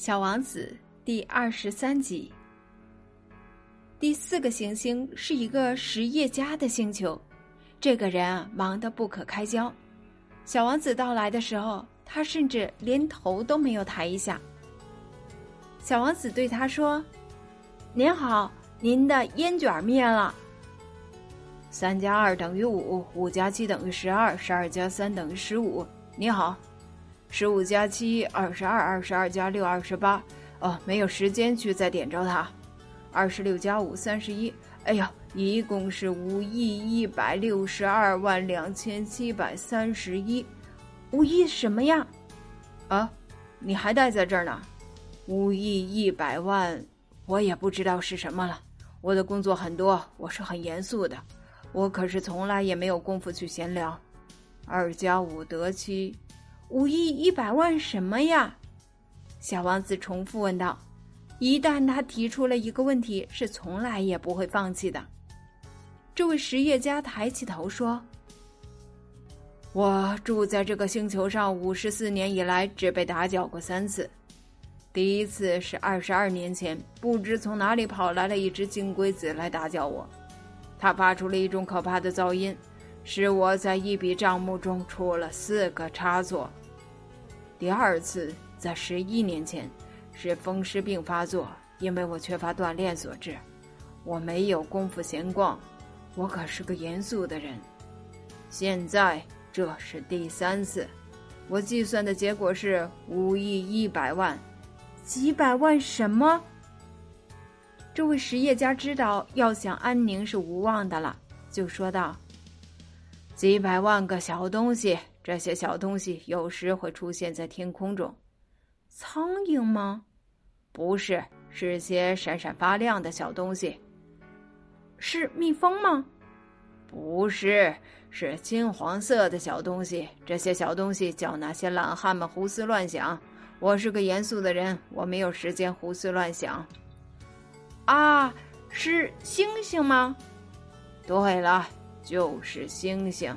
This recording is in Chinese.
小王子第二十三集。第四个行星是一个实业家的星球，这个人啊忙得不可开交。小王子到来的时候，他甚至连头都没有抬一下。小王子对他说：“您好，您的烟卷灭了。三加二等于五，五加七等于十二，十二加三等于十五。你好。”十五加七，二十二；二十二加六，二十八。哦，没有时间去再点着它。二十六加五，三十一。哎呦，一共是五亿一百六十二万两千七百三十一。五亿什么呀？啊，你还待在这儿呢？五亿一百万，我也不知道是什么了。我的工作很多，我是很严肃的。我可是从来也没有功夫去闲聊。二加五得七。五亿一百万什么呀？小王子重复问道。一旦他提出了一个问题，是从来也不会放弃的。这位实业家抬起头说：“我住在这个星球上五十四年以来，只被打搅过三次。第一次是二十二年前，不知从哪里跑来了一只金龟子来打搅我，它发出了一种可怕的噪音，使我在一笔账目中出了四个差错。”第二次在十一年前，是风湿病发作，因为我缺乏锻炼所致。我没有功夫闲逛，我可是个严肃的人。现在这是第三次，我计算的结果是五亿一百万，几百万什么？这位实业家知道要想安宁是无望的了，就说道：“几百万个小东西。”这些小东西有时会出现在天空中，苍蝇吗？不是，是些闪闪发亮的小东西。是蜜蜂吗？不是，是金黄色的小东西。这些小东西叫那些懒汉们胡思乱想。我是个严肃的人，我没有时间胡思乱想。啊，是星星吗？对了，就是星星。